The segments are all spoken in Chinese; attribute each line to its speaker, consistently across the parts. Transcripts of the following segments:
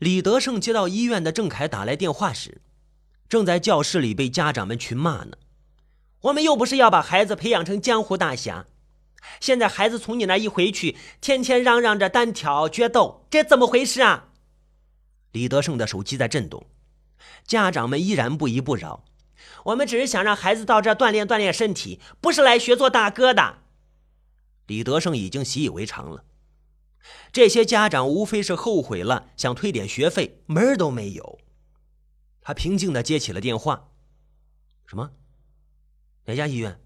Speaker 1: 李德胜接到医院的郑凯打来电话时，正在教室里被家长们群骂呢。我们又不是要把孩子培养成江湖大侠，现在孩子从你那一回去，天天嚷嚷着单挑决斗，这怎么回事啊？李德胜的手机在震动，家长们依然不依不饶。我们只是想让孩子到这锻炼锻炼身体，不是来学做大哥的。李德胜已经习以为常了。这些家长无非是后悔了，想退点学费，门儿都没有。他平静的接起了电话：“什么？哪家医院？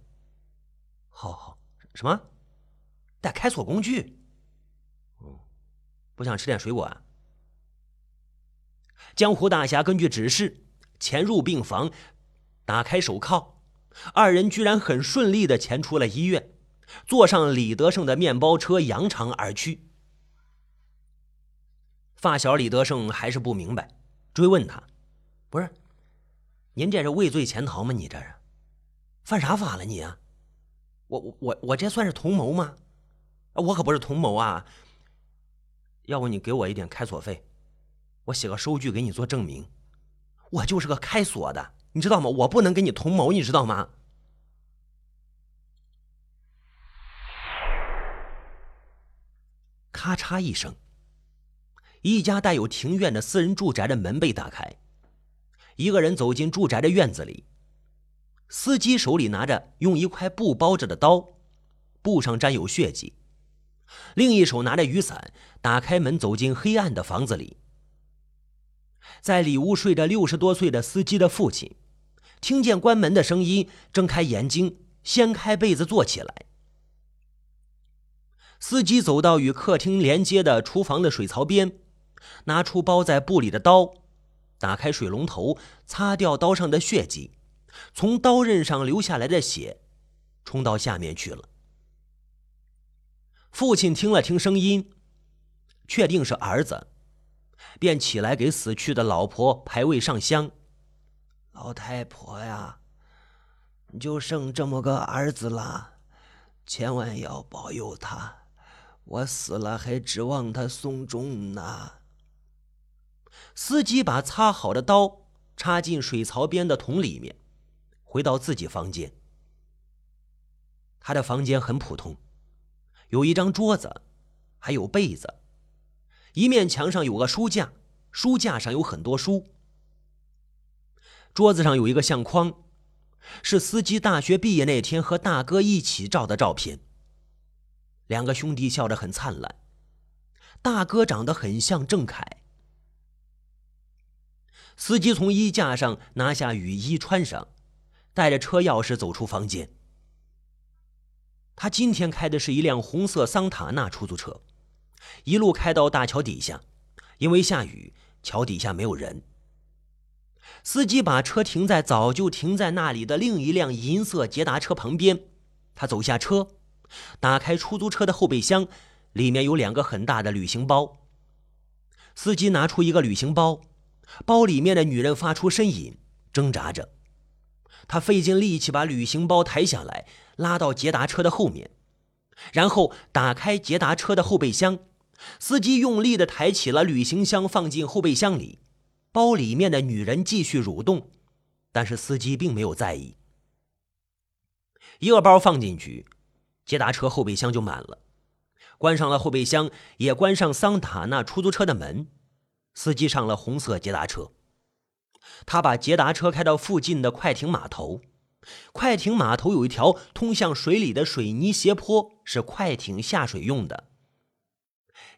Speaker 1: 好好，什么？带开锁工具？嗯，不想吃点水果啊？”江湖大侠根据指示潜入病房，打开手铐，二人居然很顺利的潜出了医院，坐上李德胜的面包车，扬长而去。发小李德胜还是不明白，追问他：“不是，您这是畏罪潜逃吗？你这是犯啥法了？你啊，我我我这算是同谋吗？我可不是同谋啊！要不你给我一点开锁费，我写个收据给你做证明，我就是个开锁的，你知道吗？我不能跟你同谋，你知道吗？”咔嚓一声。一家带有庭院的私人住宅的门被打开，一个人走进住宅的院子里。司机手里拿着用一块布包着的刀，布上沾有血迹，另一手拿着雨伞，打开门走进黑暗的房子里。在里屋睡着六十多岁的司机的父亲，听见关门的声音，睁开眼睛，掀开被子坐起来。司机走到与客厅连接的厨房的水槽边。拿出包在布里的刀，打开水龙头，擦掉刀上的血迹，从刀刃上流下来的血，冲到下面去了。父亲听了听声音，确定是儿子，便起来给死去的老婆排位上香。老太婆呀，就剩这么个儿子了，千万要保佑他，我死了还指望他送终呢。司机把擦好的刀插进水槽边的桶里面，回到自己房间。他的房间很普通，有一张桌子，还有被子，一面墙上有个书架，书架上有很多书。桌子上有一个相框，是司机大学毕业那天和大哥一起照的照片。两个兄弟笑得很灿烂，大哥长得很像郑恺。司机从衣架上拿下雨衣穿上，带着车钥匙走出房间。他今天开的是一辆红色桑塔纳出租车，一路开到大桥底下，因为下雨，桥底下没有人。司机把车停在早就停在那里的另一辆银色捷达车旁边，他走下车，打开出租车的后备箱，里面有两个很大的旅行包。司机拿出一个旅行包。包里面的女人发出呻吟，挣扎着。他费尽力气把旅行包抬下来，拉到捷达车的后面，然后打开捷达车的后备箱。司机用力地抬起了旅行箱，放进后备箱里。包里面的女人继续蠕动，但是司机并没有在意。一个包放进去，捷达车后备箱就满了。关上了后备箱，也关上桑塔纳出租车的门。司机上了红色捷达车，他把捷达车开到附近的快艇码头。快艇码头有一条通向水里的水泥斜坡，是快艇下水用的。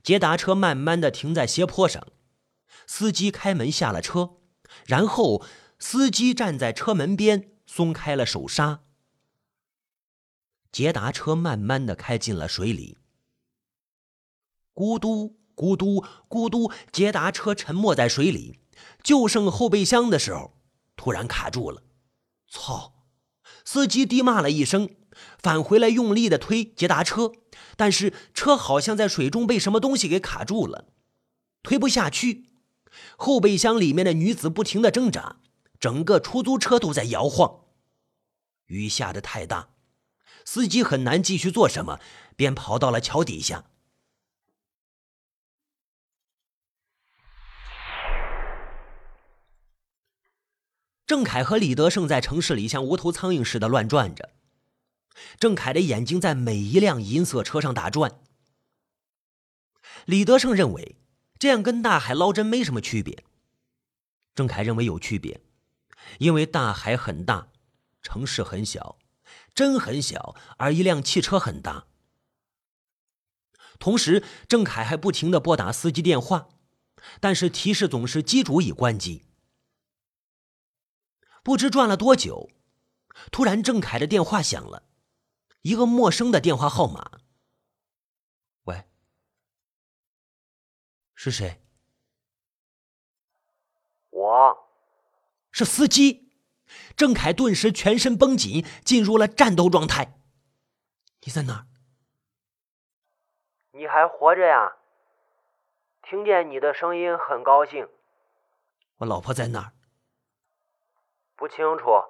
Speaker 1: 捷达车慢慢的停在斜坡上，司机开门下了车，然后司机站在车门边松开了手刹。捷达车慢慢的开进了水里，咕嘟。咕嘟咕嘟，捷达车沉没在水里，就剩后备箱的时候，突然卡住了。操！司机低骂了一声，返回来用力的推捷达车，但是车好像在水中被什么东西给卡住了，推不下去。后备箱里面的女子不停的挣扎，整个出租车都在摇晃。雨下的太大，司机很难继续做什么，便跑到了桥底下。郑凯和李德胜在城市里像无头苍蝇似的乱转着。郑凯的眼睛在每一辆银色车上打转。李德胜认为这样跟大海捞针没什么区别。郑凯认为有区别，因为大海很大，城市很小，针很小，而一辆汽车很大。同时，郑凯还不停的拨打司机电话，但是提示总是机主已关机。不知转了多久，突然郑凯的电话响了，一个陌生的电话号码。喂，是谁？
Speaker 2: 我，
Speaker 1: 是司机。郑凯顿时全身绷紧，进入了战斗状态。你在哪儿？
Speaker 2: 你还活着呀？听见你的声音很高兴。
Speaker 1: 我老婆在哪儿？
Speaker 2: 不清楚，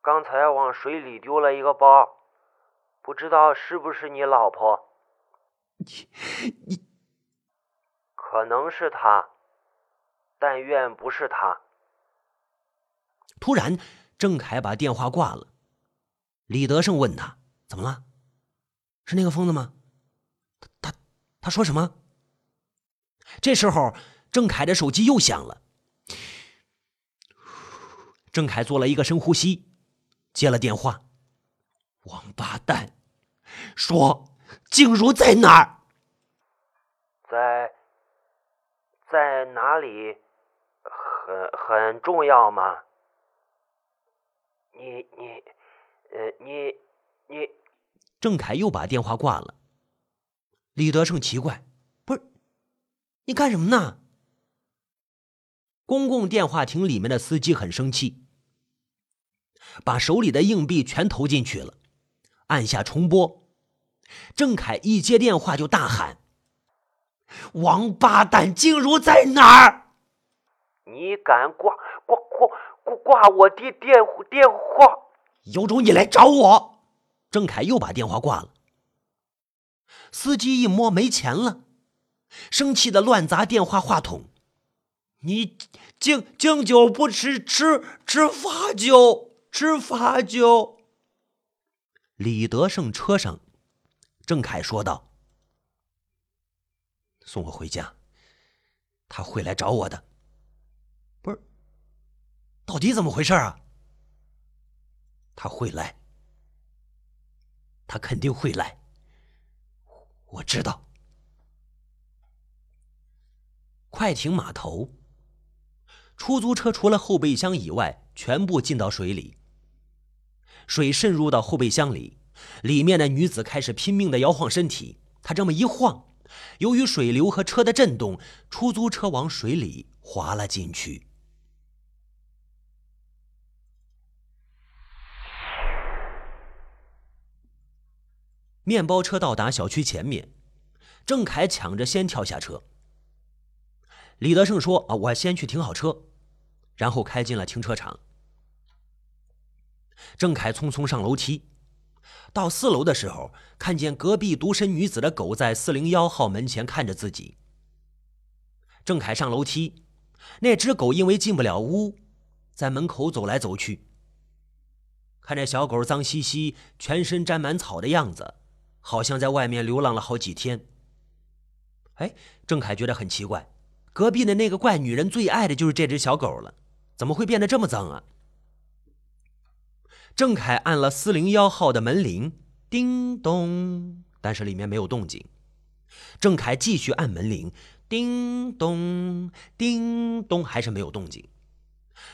Speaker 2: 刚才往水里丢了一个包，不知道是不是你老婆。
Speaker 1: 你你，
Speaker 2: 可能是他，但愿不是他。
Speaker 1: 突然，郑凯把电话挂了。李德胜问他：“怎么了？是那个疯子吗？他他他说什么？”这时候，郑凯的手机又响了。郑凯做了一个深呼吸，接了电话。王八蛋，说静茹在哪儿？
Speaker 2: 在在哪里？很很重要吗？你你呃你你……
Speaker 1: 郑凯又把电话挂了。李德胜奇怪：“不是你干什么呢？”公共电话亭里面的司机很生气。把手里的硬币全投进去了，按下重播。郑凯一接电话就大喊：“王八蛋，静茹在哪儿？
Speaker 2: 你敢挂挂挂挂挂我的电电话？
Speaker 1: 有种你来找我！”郑凯又把电话挂了。司机一摸没钱了，生气的乱砸电话话筒：“你敬敬酒不吃吃吃罚酒！”吃罚酒。李德胜车上，郑凯说道：“送我回家，他会来找我的。不是，到底怎么回事啊？他会来，他肯定会来。我知道。快艇码头，出租车除了后备箱以外，全部进到水里。水渗入到后备箱里，里面的女子开始拼命的摇晃身体。她这么一晃，由于水流和车的震动，出租车往水里滑了进去。面包车到达小区前面，郑凯抢着先跳下车。李德胜说：“啊，我先去停好车，然后开进了停车场。”郑凯匆匆上楼梯，到四楼的时候，看见隔壁独身女子的狗在四零幺号门前看着自己。郑凯上楼梯，那只狗因为进不了屋，在门口走来走去。看着小狗脏兮兮、全身沾满草的样子，好像在外面流浪了好几天。哎，郑凯觉得很奇怪，隔壁的那个怪女人最爱的就是这只小狗了，怎么会变得这么脏啊？郑凯按了四零幺号的门铃，叮咚，但是里面没有动静。郑凯继续按门铃，叮咚，叮咚，还是没有动静。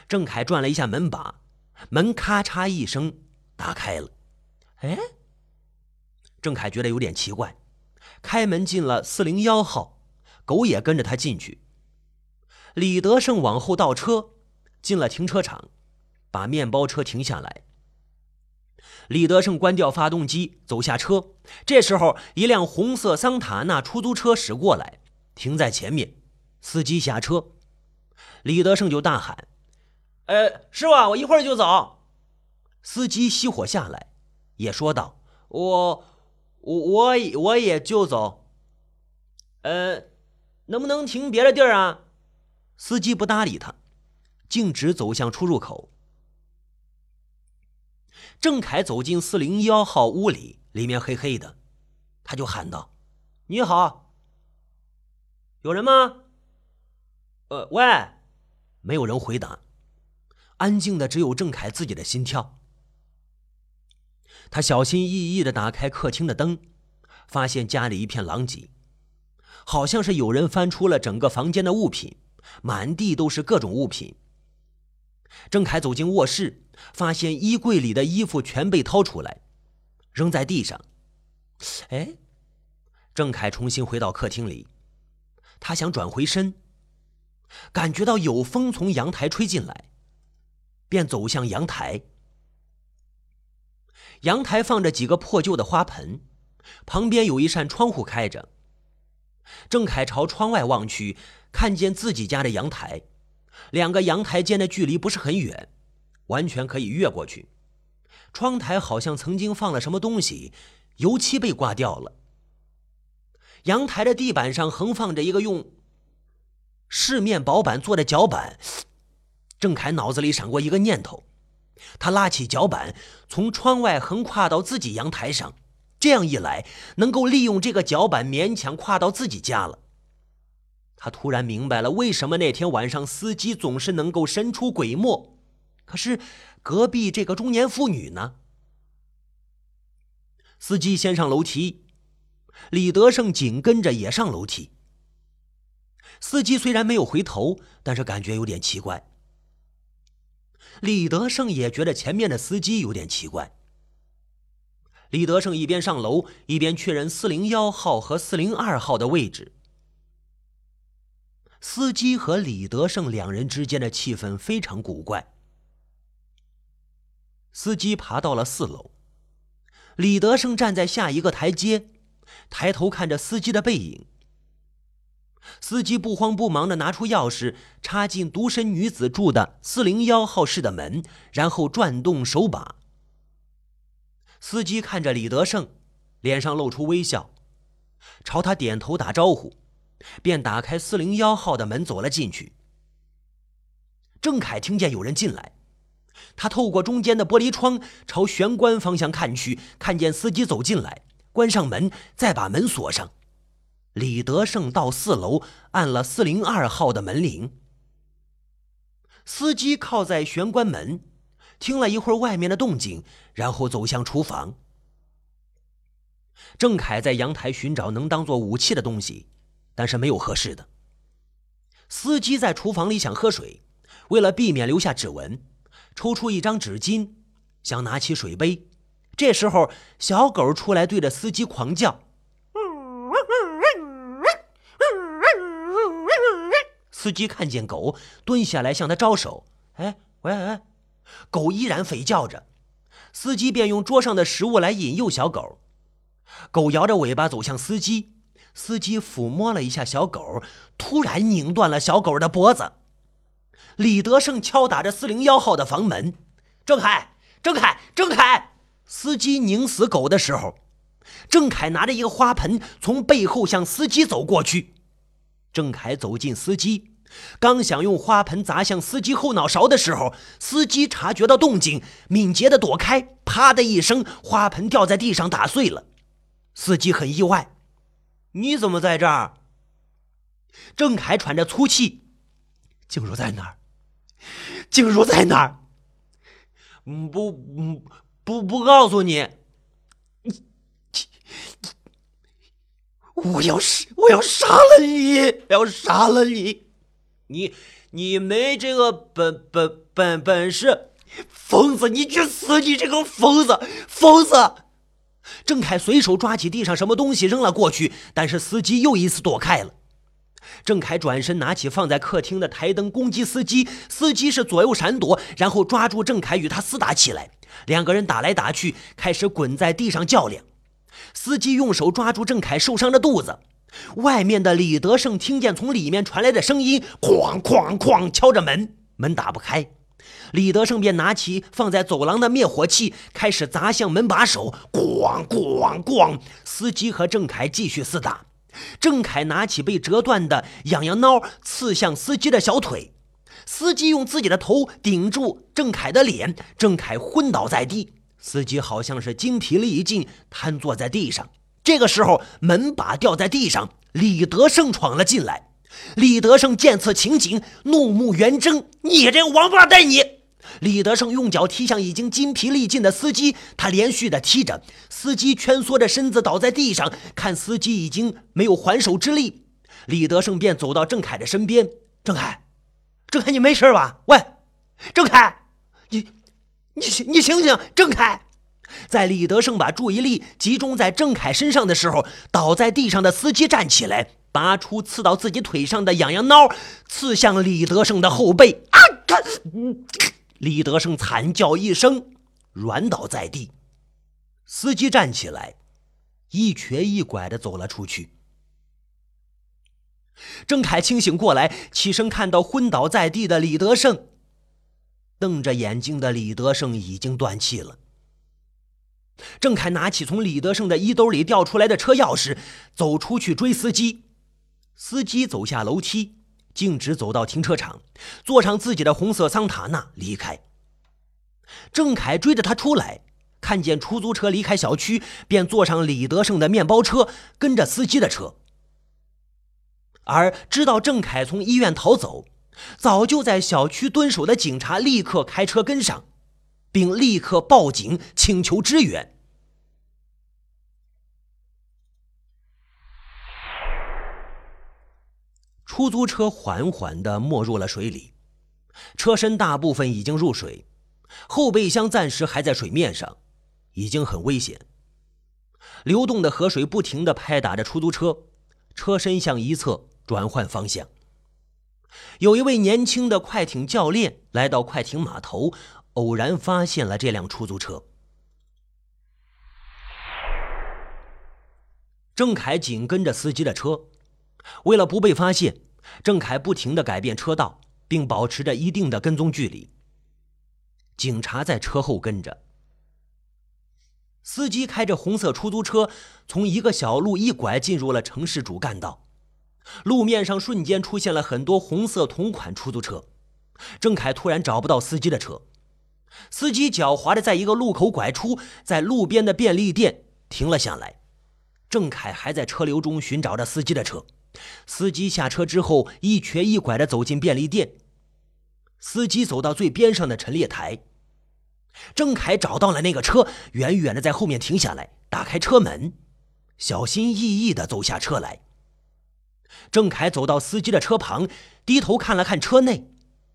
Speaker 1: 郑凯转了一下门把，门咔嚓一声打开了。哎，郑凯觉得有点奇怪，开门进了四零幺号，狗也跟着他进去。李德胜往后倒车，进了停车场，把面包车停下来。李德胜关掉发动机，走下车。这时候，一辆红色桑塔纳出租车驶过来，停在前面。司机下车，李德胜就大喊：“呃，师傅，我一会儿就走。”司机熄火下来，也说道：“我，我，我，我也就走。呃，能不能停别的地儿啊？”司机不搭理他，径直走向出入口。郑凯走进四零幺号屋里，里面黑黑的，他就喊道：“你好，有人吗？”“呃，喂。”没有人回答，安静的只有郑凯自己的心跳。他小心翼翼的打开客厅的灯，发现家里一片狼藉，好像是有人翻出了整个房间的物品，满地都是各种物品。郑凯走进卧室，发现衣柜里的衣服全被掏出来，扔在地上。哎，郑凯重新回到客厅里，他想转回身，感觉到有风从阳台吹进来，便走向阳台。阳台放着几个破旧的花盆，旁边有一扇窗户开着。郑凯朝窗外望去，看见自己家的阳台，两个阳台间的距离不是很远，完全可以越过去。窗台好像曾经放了什么东西，油漆被刮掉了。阳台的地板上横放着一个用饰面薄板做的脚板，郑凯脑子里闪过一个念头。他拉起脚板，从窗外横跨到自己阳台上，这样一来，能够利用这个脚板勉强跨到自己家了。他突然明白了，为什么那天晚上司机总是能够神出鬼没，可是隔壁这个中年妇女呢？司机先上楼梯，李德胜紧跟着也上楼梯。司机虽然没有回头，但是感觉有点奇怪。李德胜也觉得前面的司机有点奇怪。李德胜一边上楼，一边确认四零幺号和四零二号的位置。司机和李德胜两人之间的气氛非常古怪。司机爬到了四楼，李德胜站在下一个台阶，抬头看着司机的背影。司机不慌不忙地拿出钥匙，插进独身女子住的四零幺号室的门，然后转动手把。司机看着李德胜，脸上露出微笑，朝他点头打招呼，便打开四零幺号的门走了进去。郑凯听见有人进来，他透过中间的玻璃窗朝玄关方向看去，看见司机走进来，关上门，再把门锁上。李德胜到四楼，按了四零二号的门铃。司机靠在玄关门，听了一会儿外面的动静，然后走向厨房。郑凯在阳台寻找能当做武器的东西，但是没有合适的。司机在厨房里想喝水，为了避免留下指纹，抽出一张纸巾，想拿起水杯。这时候，小狗出来，对着司机狂叫。司机看见狗，蹲下来向他招手。哎，喂喂，狗依然吠叫着。司机便用桌上的食物来引诱小狗。狗摇着尾巴走向司机。司机抚摸了一下小狗，突然拧断了小狗的脖子。李德胜敲打着四零幺号的房门：“郑凯，郑凯，郑凯！”司机拧死狗的时候，郑凯拿着一个花盆从背后向司机走过去。郑凯走近司机。刚想用花盆砸向司机后脑勺的时候，司机察觉到动静，敏捷的躲开，啪的一声，花盆掉在地上打碎了。司机很意外：“你怎么在这儿？”郑凯喘着粗气：“静茹在哪儿？静茹在哪儿？不，不，不，不告诉你。我要杀，我要杀了你，我要杀了你。”你你没这个本本本本事，疯子！你去死！你这个疯子，疯子！郑凯随手抓起地上什么东西扔了过去，但是司机又一次躲开了。郑凯转身拿起放在客厅的台灯攻击司机，司机是左右闪躲，然后抓住郑凯与他厮打起来。两个人打来打去，开始滚在地上较量。司机用手抓住郑凯受伤的肚子。外面的李德胜听见从里面传来的声音，哐哐哐敲着门，门打不开。李德胜便拿起放在走廊的灭火器，开始砸向门把手，咣咣咣。司机和郑凯继续厮打。郑凯拿起被折断的痒痒挠，刺向司机的小腿。司机用自己的头顶住郑凯的脸，郑凯昏倒在地。司机好像是精疲力尽，瘫坐在地上。这个时候，门把掉在地上，李德胜闯了进来。李德胜见此情景，怒目圆睁：“你这个王八蛋，你！”李德胜用脚踢向已经筋疲力尽的司机，他连续的踢着，司机蜷缩着身子倒在地上。看司机已经没有还手之力，李德胜便走到郑凯的身边：“郑凯，郑凯，你没事吧？喂，郑凯，你，你你醒醒，郑凯！”在李德胜把注意力集中在郑凯身上的时候，倒在地上的司机站起来，拔出刺到自己腿上的痒痒挠，刺向李德胜的后背。啊！李德胜惨叫一声，软倒在地。司机站起来，一瘸一拐的走了出去。郑凯清醒过来，起身看到昏倒在地的李德胜，瞪着眼睛的李德胜已经断气了。郑凯拿起从李德胜的衣兜里掉出来的车钥匙，走出去追司机。司机走下楼梯。径直走到停车场，坐上自己的红色桑塔纳离开。郑凯追着他出来，看见出租车离开小区，便坐上李德胜的面包车，跟着司机的车。而知道郑凯从医院逃走，早就在小区蹲守的警察立刻开车跟上，并立刻报警请求支援。出租车缓缓地没入了水里，车身大部分已经入水，后备箱暂时还在水面上，已经很危险。流动的河水不停地拍打着出租车，车身向一侧转换方向。有一位年轻的快艇教练来到快艇码头，偶然发现了这辆出租车。郑凯紧跟着司机的车。为了不被发现，郑凯不停地改变车道，并保持着一定的跟踪距离。警察在车后跟着。司机开着红色出租车，从一个小路一拐进入了城市主干道。路面上瞬间出现了很多红色同款出租车。郑凯突然找不到司机的车，司机狡猾的在一个路口拐出，在路边的便利店停了下来。郑凯还在车流中寻找着司机的车。司机下车之后，一瘸一拐地走进便利店。司机走到最边上的陈列台，郑凯找到了那个车，远远地在后面停下来，打开车门，小心翼翼地走下车来。郑凯走到司机的车旁，低头看了看车内，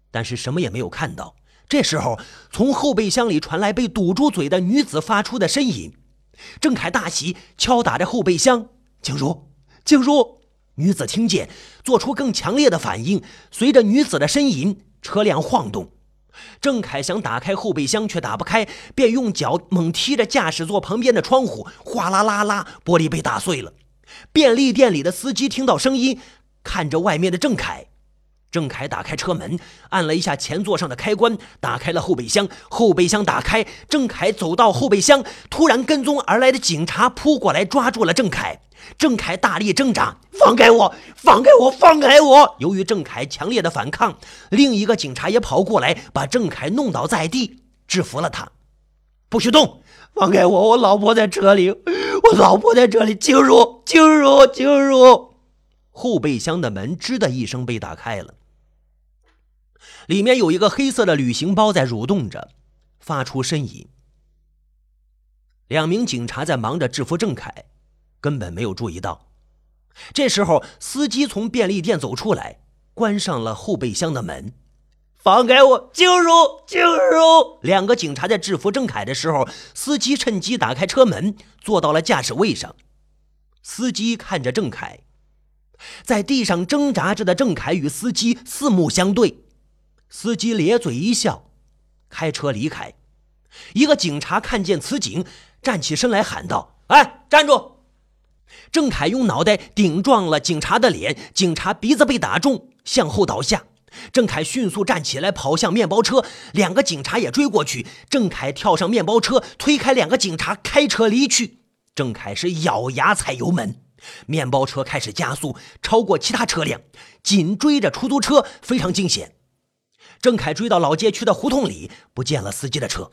Speaker 1: 但是什么也没有看到。这时候，从后备箱里传来被堵住嘴的女子发出的呻吟。郑凯大喜，敲打着后备箱：“静茹，静茹。”女子听见，做出更强烈的反应。随着女子的呻吟，车辆晃动。郑凯想打开后备箱，却打不开，便用脚猛踢着驾驶座旁边的窗户，哗啦啦啦，玻璃被打碎了。便利店里的司机听到声音，看着外面的郑凯。郑凯打开车门，按了一下前座上的开关，打开了后备箱。后备箱打开，郑凯走到后备箱，突然跟踪而来的警察扑过来，抓住了郑凯。郑凯大力挣扎，放开我，放开我，放开我！由于郑凯强烈的反抗，另一个警察也跑过来，把郑凯弄倒在地，制服了他。不许动，放开我，我老婆在车里，我老婆在这里，静茹，静茹，静茹。后备箱的门吱的一声被打开了。里面有一个黑色的旅行包在蠕动着，发出呻吟。两名警察在忙着制服郑凯，根本没有注意到。这时候，司机从便利店走出来，关上了后备箱的门。放开我，静茹，静茹！两个警察在制服郑凯的时候，司机趁机打开车门，坐到了驾驶位上。司机看着郑凯，在地上挣扎着的郑凯与司机四目相对。司机咧嘴一笑，开车离开。一个警察看见此景，站起身来喊道：“哎，站住！”郑凯用脑袋顶撞了警察的脸，警察鼻子被打中，向后倒下。郑凯迅速站起来，跑向面包车，两个警察也追过去。郑凯跳上面包车，推开两个警察，开车离去。郑凯是咬牙踩油门，面包车开始加速，超过其他车辆，紧追着出租车，非常惊险。郑凯追到老街区的胡同里，不见了司机的车。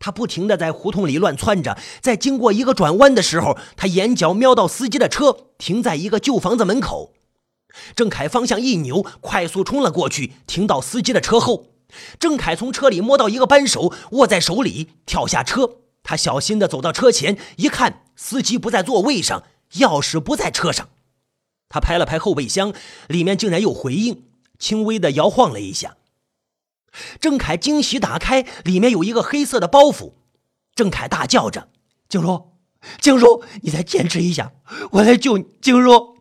Speaker 1: 他不停的在胡同里乱窜着，在经过一个转弯的时候，他眼角瞄到司机的车停在一个旧房子门口。郑凯方向一扭，快速冲了过去，停到司机的车后。郑凯从车里摸到一个扳手，握在手里，跳下车。他小心的走到车前，一看，司机不在座位上，钥匙不在车上。他拍了拍后备箱，里面竟然有回应，轻微的摇晃了一下。郑凯惊喜打开，里面有一个黑色的包袱。郑凯大叫着：“静茹，静茹，你再坚持一下，我来救你。”静茹。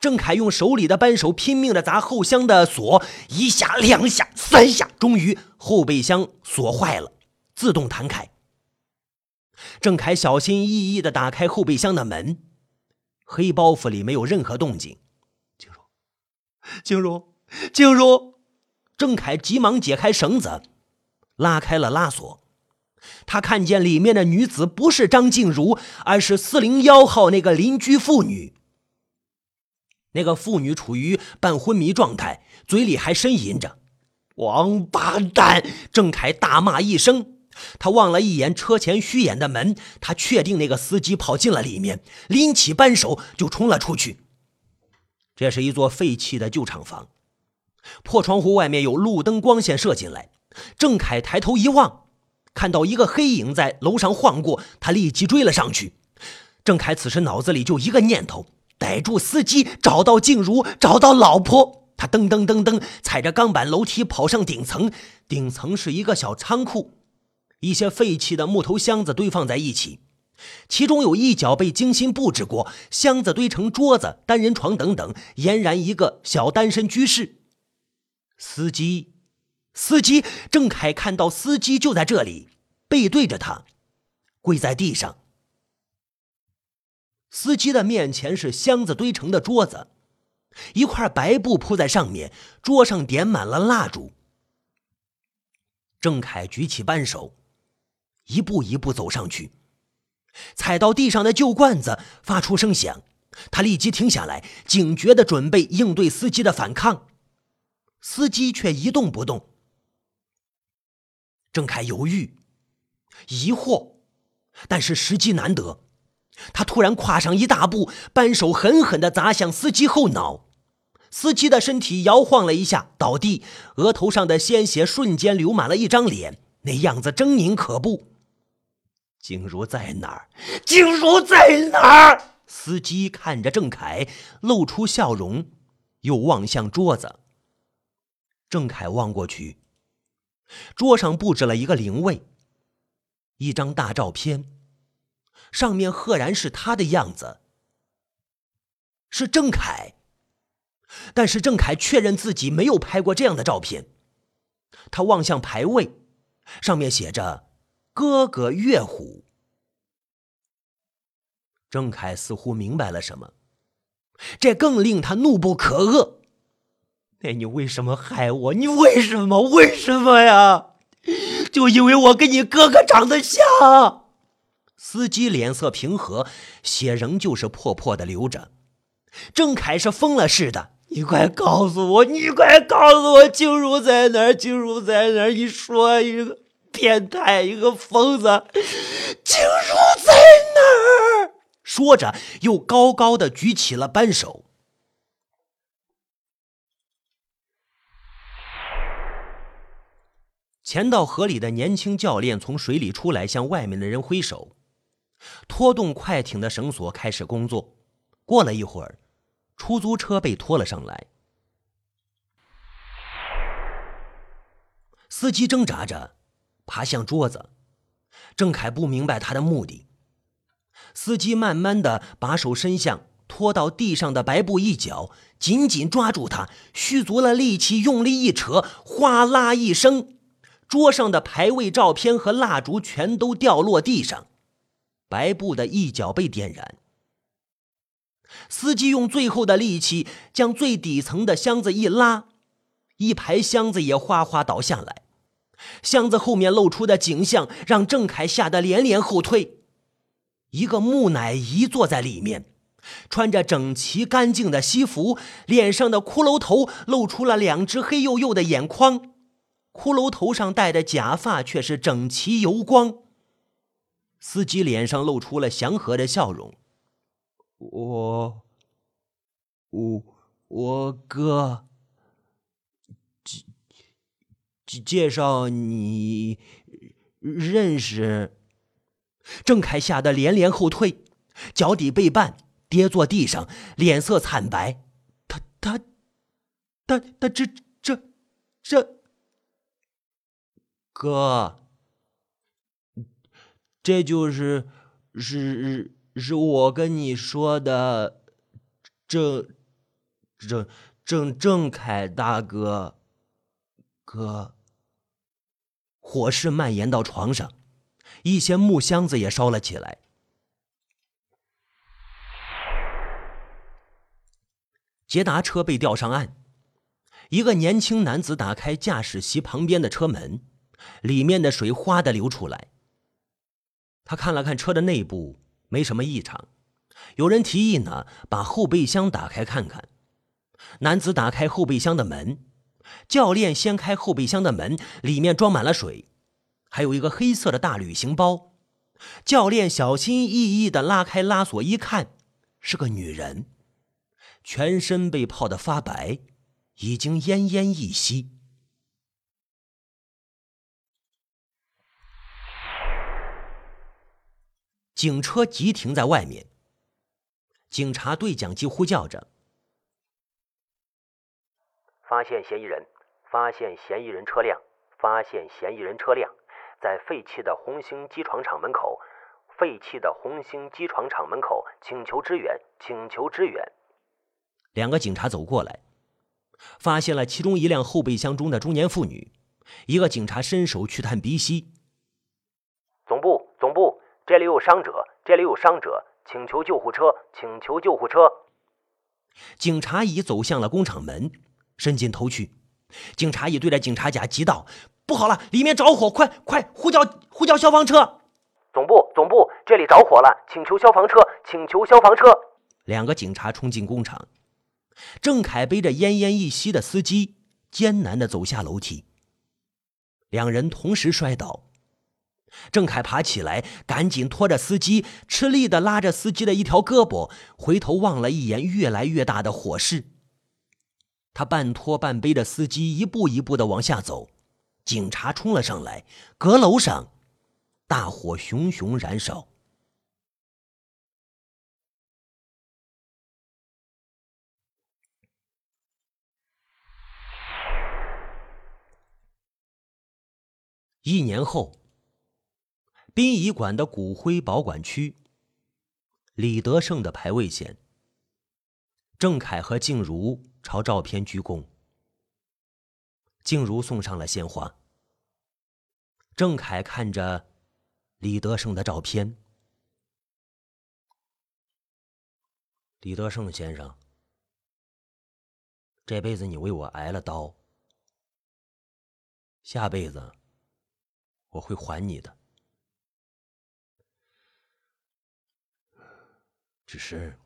Speaker 1: 郑凯用手里的扳手拼命的砸后箱的锁，一下、两下、三下，终于后备箱锁坏了，自动弹开。郑凯小心翼翼的打开后备箱的门，黑包袱里没有任何动静。静茹，静茹，静茹。郑凯急忙解开绳子，拉开了拉锁。他看见里面的女子不是张静茹，而是四零幺号那个邻居妇女。那个妇女处于半昏迷状态，嘴里还呻吟着：“王八蛋！”郑凯大骂一声，他望了一眼车前虚掩的门，他确定那个司机跑进了里面，拎起扳手就冲了出去。这是一座废弃的旧厂房。破窗户外面有路灯光线射进来，郑凯抬头一望，看到一个黑影在楼上晃过，他立即追了上去。郑凯此时脑子里就一个念头：逮住司机，找到静茹，找到老婆。他噔噔噔噔踩着钢板楼梯跑上顶层，顶层是一个小仓库，一些废弃的木头箱子堆放在一起，其中有一角被精心布置过，箱子堆成桌子、单人床等等，俨然一个小单身居室。司机，司机，郑凯看到司机就在这里，背对着他，跪在地上。司机的面前是箱子堆成的桌子，一块白布铺在上面，桌上点满了蜡烛。郑凯举起扳手，一步一步走上去，踩到地上的旧罐子发出声响，他立即停下来，警觉的准备应对司机的反抗。司机却一动不动。郑凯犹豫、疑惑，但是时机难得。他突然跨上一大步，扳手狠狠地砸向司机后脑。司机的身体摇晃了一下，倒地，额头上的鲜血瞬间流满了一张脸，那样子狰狞可怖。静茹在哪儿？静茹在哪儿？司机看着郑凯，露出笑容，又望向桌子。郑凯望过去，桌上布置了一个灵位，一张大照片，上面赫然是他的样子，是郑凯。但是郑凯确认自己没有拍过这样的照片。他望向牌位，上面写着“哥哥岳虎”。郑凯似乎明白了什么，这更令他怒不可遏。哎，你为什么害我？你为什么？为什么呀？就因为我跟你哥哥长得像。司机脸色平和，血仍旧是破破的流着。郑凯是疯了似的，你快告诉我，你快告诉我，静茹在哪儿？静茹在哪儿？你说一个变态，一个疯子，静茹在哪儿？说着，又高高的举起了扳手。潜到河里的年轻教练从水里出来，向外面的人挥手，拖动快艇的绳索开始工作。过了一会儿，出租车被拖了上来，司机挣扎着爬向桌子，郑凯不明白他的目的。司机慢慢的把手伸向拖到地上的白布一角，紧紧抓住它，蓄足了力气，用力一扯，哗啦一声。桌上的牌位、照片和蜡烛全都掉落地上，白布的一角被点燃。司机用最后的力气将最底层的箱子一拉，一排箱子也哗哗倒下来。箱子后面露出的景象让郑凯吓得连连后退。一个木乃伊坐在里面，穿着整齐干净的西服，脸上的骷髅头露出了两只黑黝黝的眼眶。骷髅头上戴的假发却是整齐油光。司机脸上露出了祥和的笑容。
Speaker 3: 我，我，我哥，介介介绍你认识。
Speaker 1: 郑凯吓得连连后退，脚底被绊，跌坐地上，脸色惨白。他他他他这这这。
Speaker 3: 哥，这就是是是我跟你说的郑郑郑郑凯大哥。哥，
Speaker 1: 火势蔓延到床上，一些木箱子也烧了起来。捷达车被吊上岸，一个年轻男子打开驾驶席旁边的车门。里面的水哗的流出来。他看了看车的内部，没什么异常。有人提议呢，把后备箱打开看看。男子打开后备箱的门，教练掀开后备箱的门，里面装满了水，还有一个黑色的大旅行包。教练小心翼翼的拉开拉锁，一看，是个女人，全身被泡得发白，已经奄奄一息。警车急停在外面，警察对讲机呼叫着：“
Speaker 2: 发现嫌疑人，发现嫌疑人车辆，发现嫌疑人车辆，在废弃的红星机床厂门口，废弃的红星机床厂门口，请求支援，请求支援。”
Speaker 1: 两个警察走过来，发现了其中一辆后备箱中的中年妇女。一个警察伸手去探鼻息：“
Speaker 2: 总部，总部。”这里有伤者，这里有伤者，请求救护车，请求救护车。
Speaker 1: 警察乙走向了工厂门，伸进头去。警察乙对着警察甲急道：“不好了，里面着火！快快呼叫呼叫消防车！”
Speaker 2: 总部总部，这里着火了，请求消防车，请求消防车。
Speaker 1: 两个警察冲进工厂，郑凯背着奄奄一息的司机，艰难地走下楼梯。两人同时摔倒。郑凯爬起来，赶紧拖着司机，吃力地拉着司机的一条胳膊，回头望了一眼越来越大的火势。他半拖半背的司机一步一步地往下走，警察冲了上来，阁楼上大火熊熊燃烧。一年后。殡仪馆的骨灰保管区，李德胜的牌位前，郑凯和静茹朝照片鞠躬。静茹送上了鲜花。郑凯看着李德胜的照片，李德胜先生，这辈子你为我挨了刀，下辈子我会还你的。只是，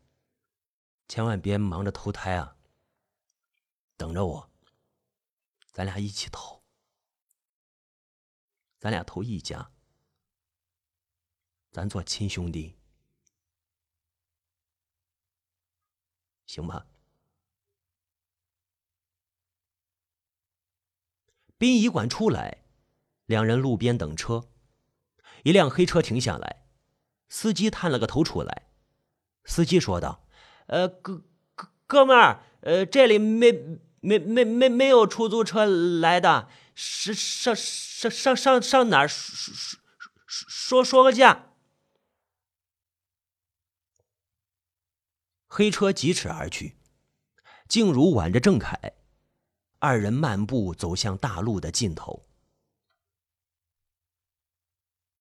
Speaker 1: 千万别忙着投胎啊！等着我，咱俩一起投，咱俩投一家，咱做亲兄弟，行吧？殡仪馆出来，两人路边等车，一辆黑车停下来，司机探了个头出来。司机说道：“呃，哥哥哥们儿，呃，这里没没没没没有出租车来的，是上上上上上哪儿说说说说个价？”黑车疾驰而去，静茹挽着郑凯，二人漫步走向大路的尽头。